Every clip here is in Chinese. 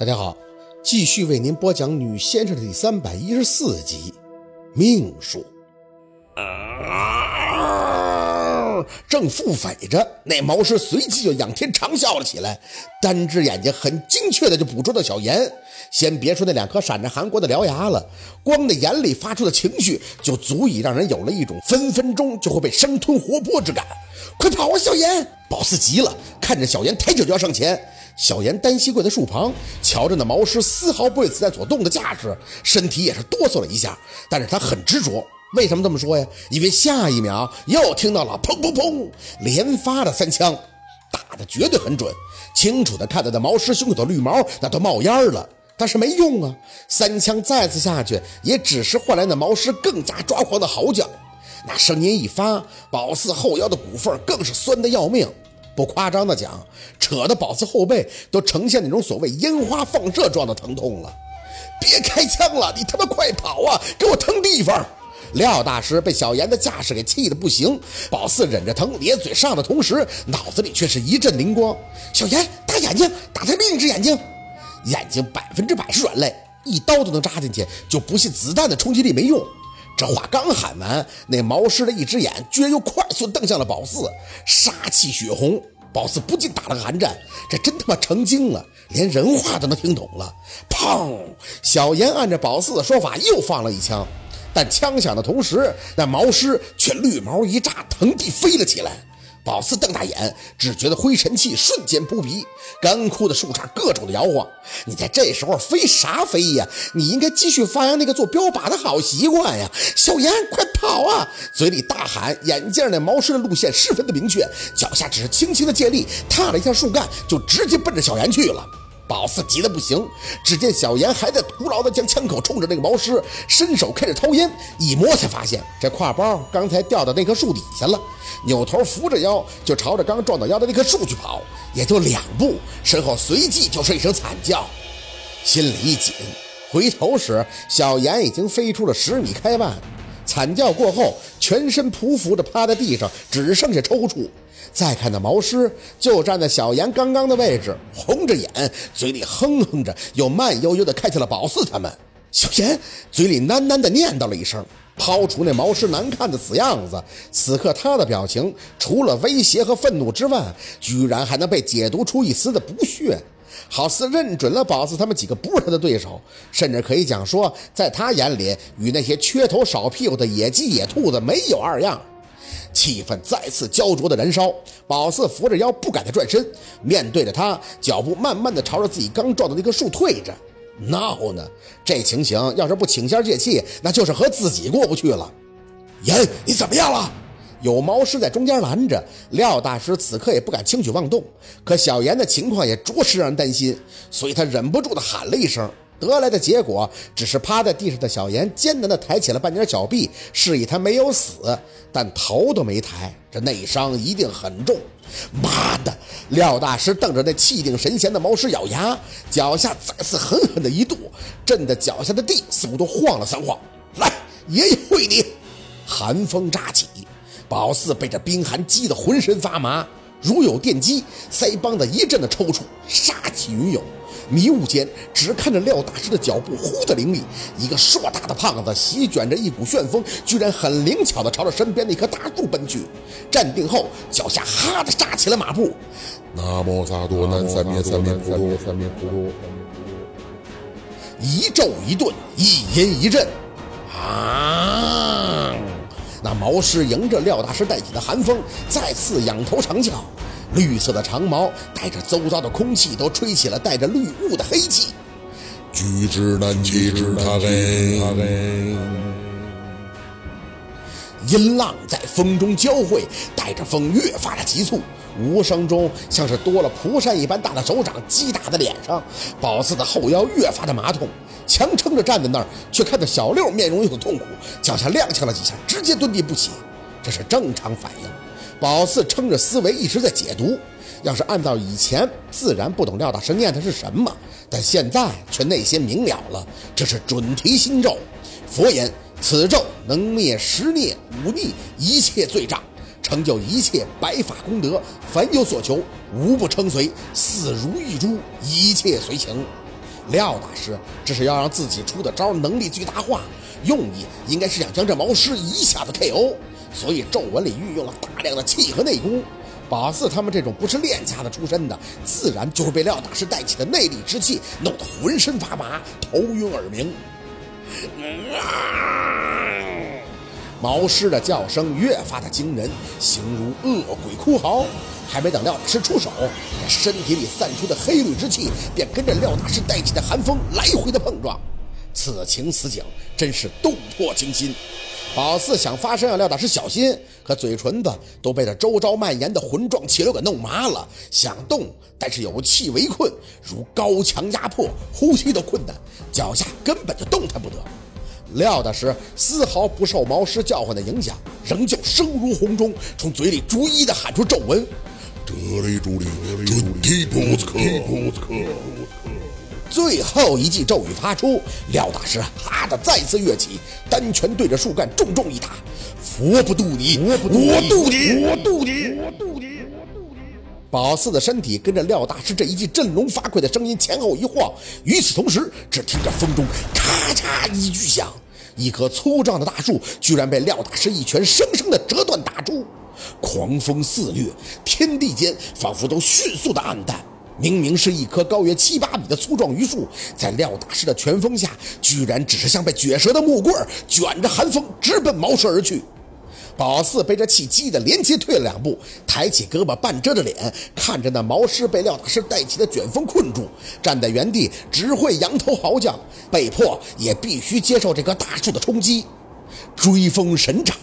大家好，继续为您播讲《女先生》的第三百一十四集《命数》。正腹诽着，那毛师随即就仰天长啸了起来，单只眼睛很精确的就捕捉到小严。先别说那两颗闪着寒光的獠牙了，光那眼里发出的情绪，就足以让人有了一种分分钟就会被生吞活剥之感。快跑啊，小严！宝四急了，看着小严抬脚就要上前。小严单膝跪在树旁，瞧着那毛师丝毫不为此在所动的架势，身体也是哆嗦了一下。但是他很执着，为什么这么说呀？因为下一秒又听到了砰砰砰连发的三枪，打的绝对很准，清楚的看到那毛师胸口的绿毛那都冒烟了。但是没用啊，三枪再次下去，也只是换来那毛师更加抓狂的嚎叫。那声音一发，宝四后腰的骨缝更是酸的要命。不夸张的讲，扯得宝四后背都呈现那种所谓烟花放射状的疼痛了。别开枪了，你他妈快跑啊！给我腾地方！廖大师被小严的架势给气得不行。宝四忍着疼咧嘴上的同时，脑子里却是一阵灵光：小严打眼睛，打他另一只眼睛。眼睛百分之百是软肋，一刀都能扎进去，就不信子弹的冲击力没用。这话刚喊完，那毛师的一只眼居然又快速瞪向了宝四，杀气血红。宝四不禁打了个寒战，这真他妈成精了，连人话都能听懂了。砰！小严按着宝四的说法又放了一枪，但枪响的同时，那毛师却绿毛一炸，腾地飞了起来。宝四瞪大眼，只觉得灰尘气瞬间扑鼻，干枯的树杈各种的摇晃。你在这时候飞啥飞呀？你应该继续发扬那个做标靶的好习惯呀！小严，快跑啊！嘴里大喊，眼镜那毛师的路线十分的明确，脚下只是轻轻的借力，踏了一下树干，就直接奔着小严去了。宝四急得不行，只见小严还在徒劳地将枪口冲着那个毛师，伸手开始掏烟，一摸才发现这挎包刚才掉到那棵树底下了，扭头扶着腰就朝着刚撞到腰的那棵树去跑，也就两步，身后随即就是一声惨叫，心里一紧，回头时小严已经飞出了十米开外，惨叫过后全身匍匐着趴在地上，只剩下抽搐。再看那毛尸，就站在小严刚刚的位置，红着眼，嘴里哼哼着，又慢悠悠地看向了宝四他们。小严嘴里喃喃地念叨了一声，抛除那毛尸难看的死样子，此刻他的表情除了威胁和愤怒之外，居然还能被解读出一丝的不屑，好似认准了宝四他们几个不是他的对手，甚至可以讲说，在他眼里，与那些缺头少屁股的野鸡野兔子没有二样。气氛再次焦灼的燃烧，宝四扶着腰不敢再转身，面对着他，脚步慢慢的朝着自己刚撞的那棵树退着。闹呢？这情形要是不请仙借气，那就是和自己过不去了。严，你怎么样了？有毛师在中间拦着，廖大师此刻也不敢轻举妄动。可小严的情况也着实让人担心，所以他忍不住的喊了一声。得来的结果只是趴在地上的小严艰难地抬起了半截小臂，示意他没有死，但头都没抬，这内伤一定很重。妈的！廖大师瞪着那气定神闲的毛师，咬牙，脚下再次狠狠的一跺，震得脚下的地似乎都晃了三晃。来，爷爷会你！寒风乍起，宝四被这冰寒激得浑身发麻，如有电击，腮帮子一阵的抽搐，杀气云涌。迷雾间，只看着廖大师的脚步忽的凌厉，一个硕大的胖子席卷着一股旋风，居然很灵巧的朝着身边那棵大树奔去。站定后，脚下哈的扎起了马步。南无萨多南三面三面三面三面菩萨。一咒一顿，一阴一震。啊！那毛师迎着廖大师带起的寒风，再次仰头长啸。绿色的长毛带着周遭的空气都吹起了带着绿雾的黑气，举之难举之他人。音浪在风中交汇，带着风越发的急促，无声中像是多了蒲扇一般大的手掌击打在脸上。宝四的后腰越发的麻痛，强撑着站在那儿，却看到小六面容有些痛苦，脚下踉跄了几下，直接蹲地不起，这是正常反应。宝四撑着思维一直在解读，要是按照以前，自然不懂廖大师念的是什么，但现在却内心明了了，这是准提心咒。佛言：此咒能灭十孽五逆一切罪障，成就一切白法功德。凡有所求，无不称随，似如玉珠，一切随情。廖大师这是要让自己出的招能力最大化，用意应该是想将这毛师一下子 KO，所以咒文里运用了大量的气和内功。宝四他们这种不是练家的出身的，自然就会被廖大师带起的内力之气弄得浑身发麻、头晕耳鸣。毛狮的叫声越发的惊人，形如恶鬼哭嚎。还没等廖大师出手，这身体里散出的黑绿之气便跟着廖大师带起的寒风来回的碰撞。此情此景，真是动魄惊心。宝四想发声让廖大师小心，可嘴唇子都被这周遭蔓延的浑状气流给弄麻了。想动，但是有气围困，如高墙压迫，呼吸都困难，脚下根本就动弹不得。廖大师丝毫不受毛师叫唤的影响，仍旧声如洪钟，从嘴里逐一的喊出咒文。最后一记咒语发出，廖大师哈的再次跃起，单拳对着树干重重一打。佛不渡你，我渡你，我渡你，我渡你，我渡你。宝四的身体跟着廖大师这一记振聋发聩的声音前后一晃，与此同时，只听着风中咔嚓一巨响，一棵粗壮的大树居然被廖大师一拳生生的折断打出。狂风肆虐，天地间仿佛都迅速的暗淡。明明是一棵高约七八米的粗壮榆树，在廖大师的拳风下，居然只是像被卷折的木棍，卷着寒风直奔茅舍而去。宝四被这气激得连接退了两步，抬起胳膊半遮着脸，看着那毛师被廖大师带起的卷风困住，站在原地只会仰头嚎叫，被迫也必须接受这棵大树的冲击。追风神掌。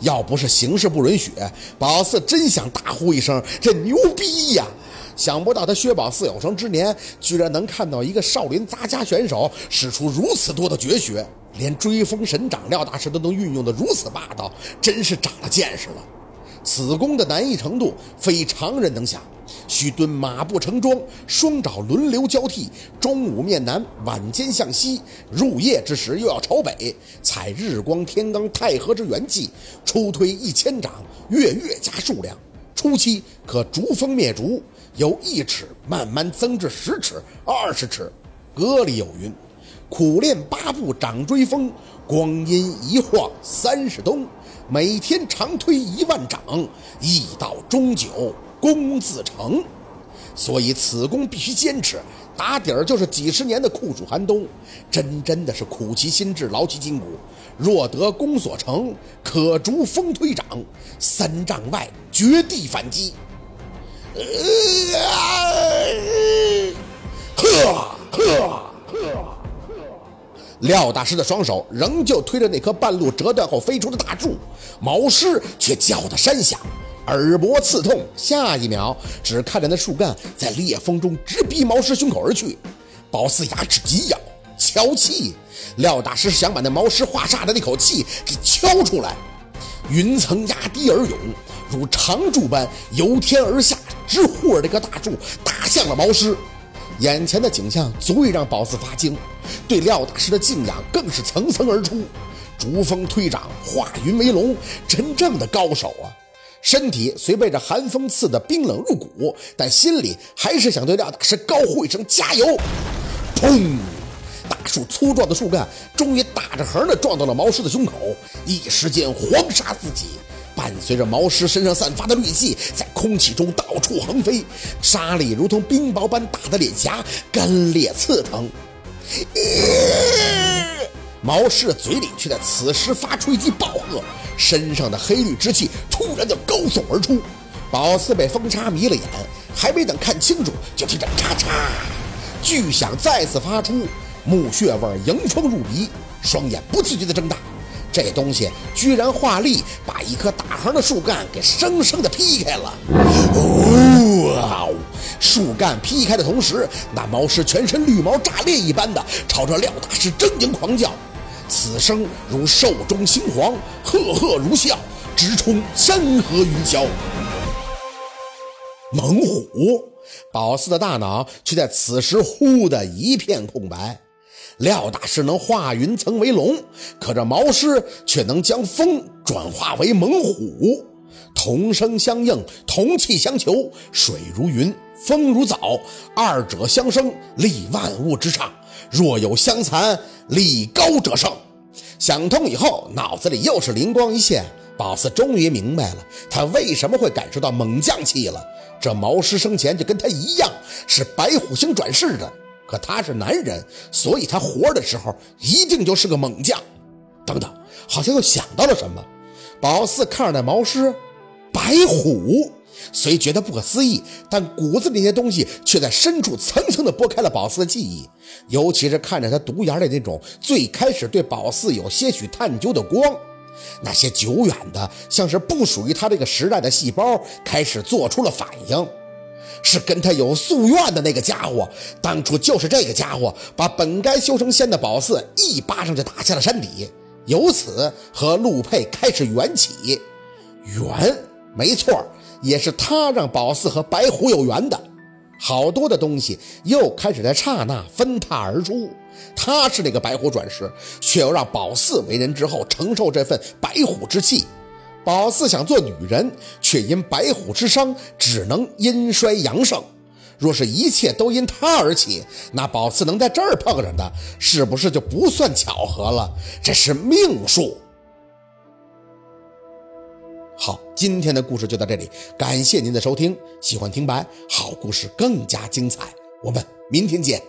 要不是形势不允许，宝四真想大呼一声：“这牛逼呀！”想不到他薛宝四有生之年，居然能看到一个少林杂家选手使出如此多的绝学，连追风神掌廖大师都能运用的如此霸道，真是长了见识了。此功的难易程度非常人能想，须蹲马步成桩，双爪轮流交替，中午面南，晚间向西，入夜之时又要朝北，采日光天罡太和之元气，初推一千掌，月月加数量，初期可逐风灭烛，由一尺慢慢增至十尺、二十尺。歌里有云：“苦练八步掌追风，光阴一晃三十冬。”每天长推一万掌，一到终久功自成。所以此功必须坚持，打底儿就是几十年的酷暑寒冬，真真的是苦其心志，劳其筋骨。若得功所成，可逐风推掌，三丈外绝地反击。呵廖大师的双手仍旧推着那棵半路折断后飞出的大柱，毛师却叫得山响，耳膜刺痛。下一秒，只看着那树干在裂缝中直逼毛师胸口而去。宝四牙齿紧咬，敲气。廖大师是想把那毛师化煞的那口气给敲出来。云层压低而涌，如长柱般由天而下，直护着这棵大柱，打向了毛师。眼前的景象足以让宝四发惊。对廖大师的敬仰更是层层而出，逐风推掌，化云为龙，真正的高手啊！身体虽被这寒风刺得冰冷入骨，但心里还是想对廖大师高呼一声加油！砰！大树粗壮的树干终于打着横的撞到了毛师的胸口，一时间黄沙四起，伴随着毛师身上散发的绿气在空气中到处横飞，沙粒如同冰雹般打的脸颊干裂刺疼。毛氏的嘴里却在此时发出一记暴喝，身上的黑绿之气突然就高耸而出。宝四被风沙迷了眼，还没等看清楚，就听着咔嚓，巨响再次发出，木屑味迎风入鼻，双眼不自觉地睁大。这东西居然化力把一棵大横的树干给生生的劈开了！哇！哦树干劈开的同时，那毛师全身绿毛炸裂一般的朝着廖大师狰狞狂叫，此声如兽中猩黄，赫赫如啸，直冲山河云霄。猛虎！宝四的大脑却在此时忽的一片空白。廖大师能化云层为龙，可这毛师却能将风转化为猛虎，同声相应，同气相求，水如云，风如早，二者相生，立万物之上；若有相残，立高者胜。想通以后，脑子里又是灵光一现，宝四终于明白了他为什么会感受到猛将气了。这毛师生前就跟他一样是白虎星转世的，可他是男人，所以他活的时候一定就是个猛将。等等，好像又想到了什么。宝四看着那毛师，白虎。虽觉得不可思议，但骨子里那些东西却在深处层层的拨开了宝四的记忆。尤其是看着他独眼里那种最开始对宝四有些许探究的光，那些久远的像是不属于他这个时代的细胞开始做出了反应，是跟他有夙愿的那个家伙。当初就是这个家伙把本该修成仙的宝四一巴掌就打下了山底，由此和陆佩开始缘起。缘，没错。也是他让宝四和白虎有缘的，好多的东西又开始在刹那分踏而出。他是那个白虎转世，却又让宝四为人之后承受这份白虎之气。宝四想做女人，却因白虎之伤只能阴衰阳盛。若是一切都因他而起，那宝四能在这儿碰上他，是不是就不算巧合了？这是命数。好，今天的故事就到这里，感谢您的收听。喜欢听白好故事更加精彩，我们明天见。